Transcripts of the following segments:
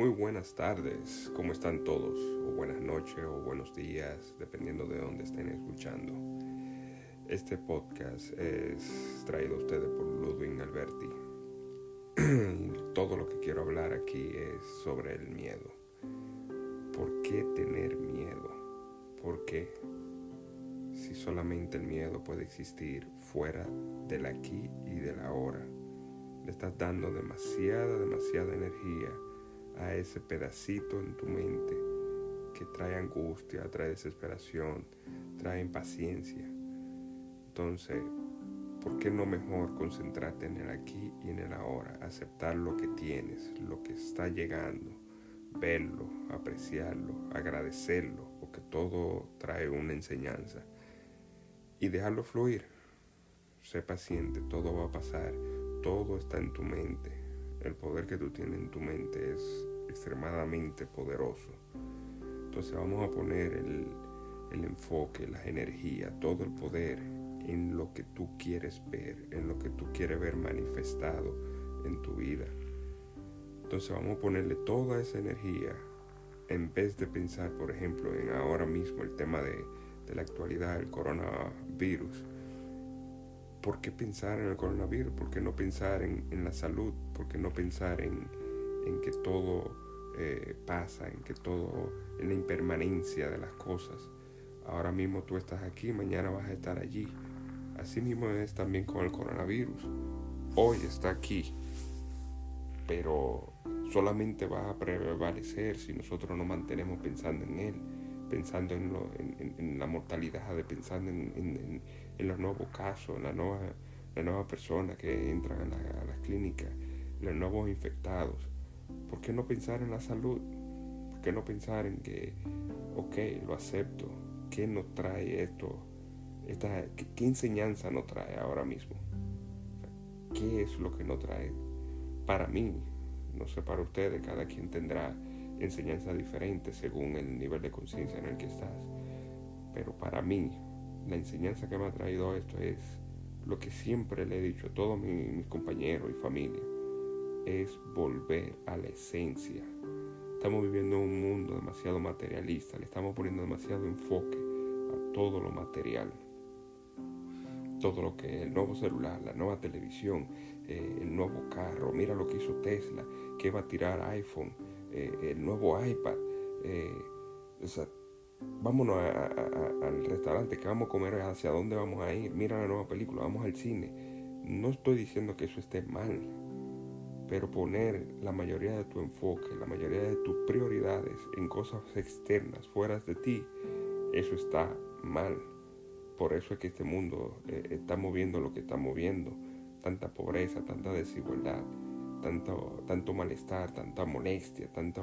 Muy buenas tardes, ¿cómo están todos? O buenas noches o buenos días, dependiendo de dónde estén escuchando. Este podcast es traído a ustedes por Ludwig Alberti. Todo lo que quiero hablar aquí es sobre el miedo. ¿Por qué tener miedo? ¿Por qué? Si solamente el miedo puede existir fuera del aquí y del ahora. Le estás dando demasiada, demasiada energía a ese pedacito en tu mente que trae angustia, trae desesperación, trae impaciencia. Entonces, ¿por qué no mejor concentrarte en el aquí y en el ahora? Aceptar lo que tienes, lo que está llegando, verlo, apreciarlo, agradecerlo, porque todo trae una enseñanza. Y dejarlo fluir. Sé paciente, todo va a pasar, todo está en tu mente. El poder que tú tienes en tu mente es extremadamente poderoso. Entonces vamos a poner el, enfoque, la energía, todo el poder en lo que tú quieres ver, en lo que tú quieres ver manifestado en tu vida. Entonces vamos a ponerle toda esa energía en vez de pensar, por ejemplo, en ahora mismo el tema de, de la actualidad, el coronavirus. ¿Por qué pensar en el coronavirus? ¿Por qué no pensar en, en la salud? ¿Por qué no pensar en, en que todo eh, pasa, en que todo, en la impermanencia de las cosas. Ahora mismo tú estás aquí, mañana vas a estar allí. Así mismo es también con el coronavirus. Hoy está aquí, pero solamente va a prevalecer si nosotros nos mantenemos pensando en él, pensando en, la mortalidad, pensando en, los nuevos casos, en la nueva, la nueva persona que entran a, la, las clínicas, los nuevos infectados. ¿Por qué no pensar en la salud? ¿Por qué no pensar en que, ok, lo acepto? ¿Qué nos trae esto? ¿qué, enseñanza nos trae ahora mismo? ¿Qué es lo que nos trae? Para mí, no sé para ustedes, cada quien tendrá enseñanza diferente según el nivel de conciencia en el que estás. Pero para mí, la enseñanza que me ha traído esto es lo que siempre le he dicho a todos mis compañeros y familia es volver a la esencia. Estamos viviendo en un mundo demasiado materialista, le estamos poniendo demasiado enfoque a todo lo material. Todo lo que el nuevo celular, la nueva televisión, eh, el nuevo carro, mira lo que hizo Tesla, que va a tirar iPhone, eh, el nuevo iPad. Eh, vámonos al restaurante, que vamos a comer, hacia dónde vamos a ir, mira la nueva película, vamos al cine. No estoy diciendo que eso esté mal, pero poner la mayoría de tu enfoque, la mayoría de tus prioridades en cosas externas, fuera de ti, eso está mal. Por eso es que este mundo eh, está moviendo lo que está moviendo. Tanta pobreza, tanta desigualdad, tanto, tanto malestar, tanta molestia, tanta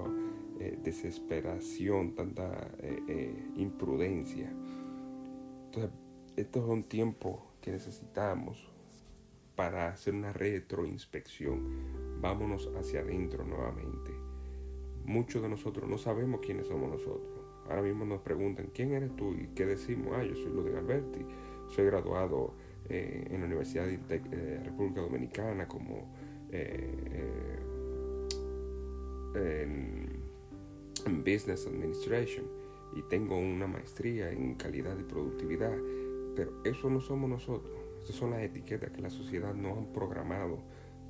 eh, desesperación, tanta eh, imprudencia. Entonces, estos son tiempos que necesitamos para hacer una retroinspección. Vámonos hacia adentro nuevamente. Muchos de nosotros no sabemos quiénes somos nosotros. Ahora mismo nos preguntan, ¿quién eres tú? ¿Y qué decimos? Ah, yo soy Ludwig Alberti. Soy graduado eh, en la Universidad de eh, República Dominicana como eh, en, en Business Administration y tengo una maestría en calidad y productividad. Pero eso no somos nosotros. Estas son las etiquetas que la sociedad nos ha programado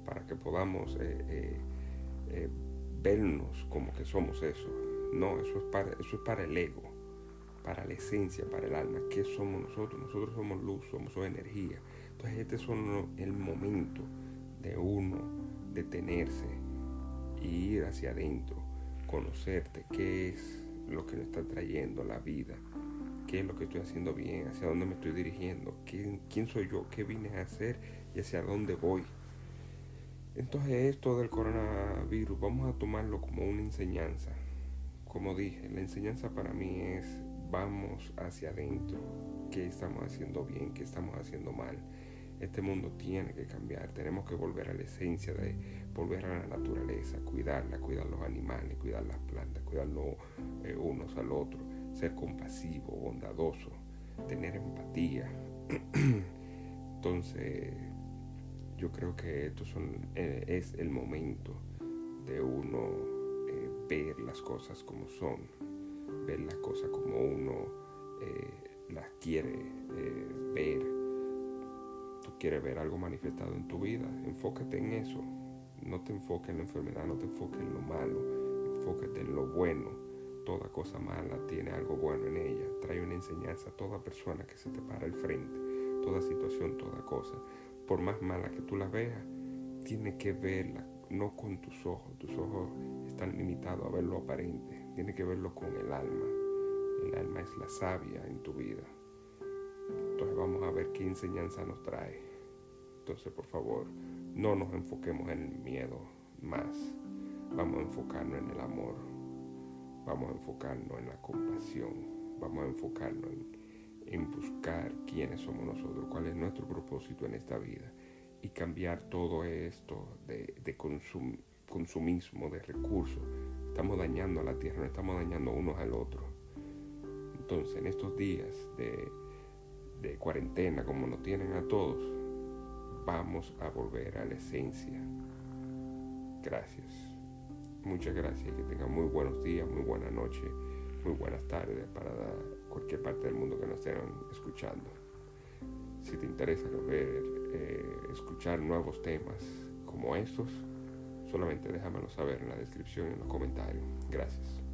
para que podamos eh, eh, eh, vernos como que somos eso. No, eso es, para, eso es para el ego, para la esencia, para el alma. ¿Qué somos nosotros? Nosotros somos luz, somos energía. Entonces este es el momento de uno detenerse ir hacia adentro, conocerte, qué es lo que nos está trayendo la vida, qué es lo que estoy haciendo bien, hacia dónde me estoy dirigiendo, quién, quién soy yo, qué vine a hacer y hacia dónde voy. Entonces esto del coronavirus vamos a tomarlo como una enseñanza. Como dije, la enseñanza para mí es vamos hacia adentro, qué estamos haciendo bien, qué estamos haciendo mal. Este mundo tiene que cambiar, tenemos que volver a la esencia de volver a la naturaleza, cuidarla, cuidar los animales, cuidar las plantas, cuidarnos eh, unos al otro ser compasivo, bondadoso, tener empatía. Entonces, yo creo que esto son, eh, es el momento de uno eh, ver las cosas como son, ver las cosas como uno las quiere ver. Tú quieres ver algo manifestado en tu vida, enfócate en eso. No te enfoques en la enfermedad, no te enfoques en lo malo, enfócate en lo bueno. Toda cosa mala tiene algo bueno en ella. Trae una enseñanza a toda persona que se te para al frente, toda situación, toda cosa. Por más mala que tú la veas, tiene que verla no con tus ojos. Tus ojos están limitados a ver lo aparente. Tiene que verlo con el alma. El alma es la sabia en tu vida. A ver qué enseñanza nos trae. Entonces, por favor, no nos enfoquemos en el miedo más. Vamos a enfocarnos en el amor. Vamos a enfocarnos en la compasión. Vamos a enfocarnos en, buscar quiénes somos nosotros, cuál es nuestro propósito en esta vida y cambiar todo esto de, consumismo, de recursos. Estamos dañando a la tierra, no estamos dañando unos al otro. Entonces, en estos días de, de cuarentena, como nos tienen a todos, vamos a volver a la esencia. Gracias. Muchas gracias. Que tengan muy buenos días, muy buena noche, muy buenas tardes para cualquier parte del mundo que nos estén escuchando. Si te interesa ver, eh, escuchar nuevos temas como estos, solamente déjamelo saber en la descripción y en los comentarios. Gracias.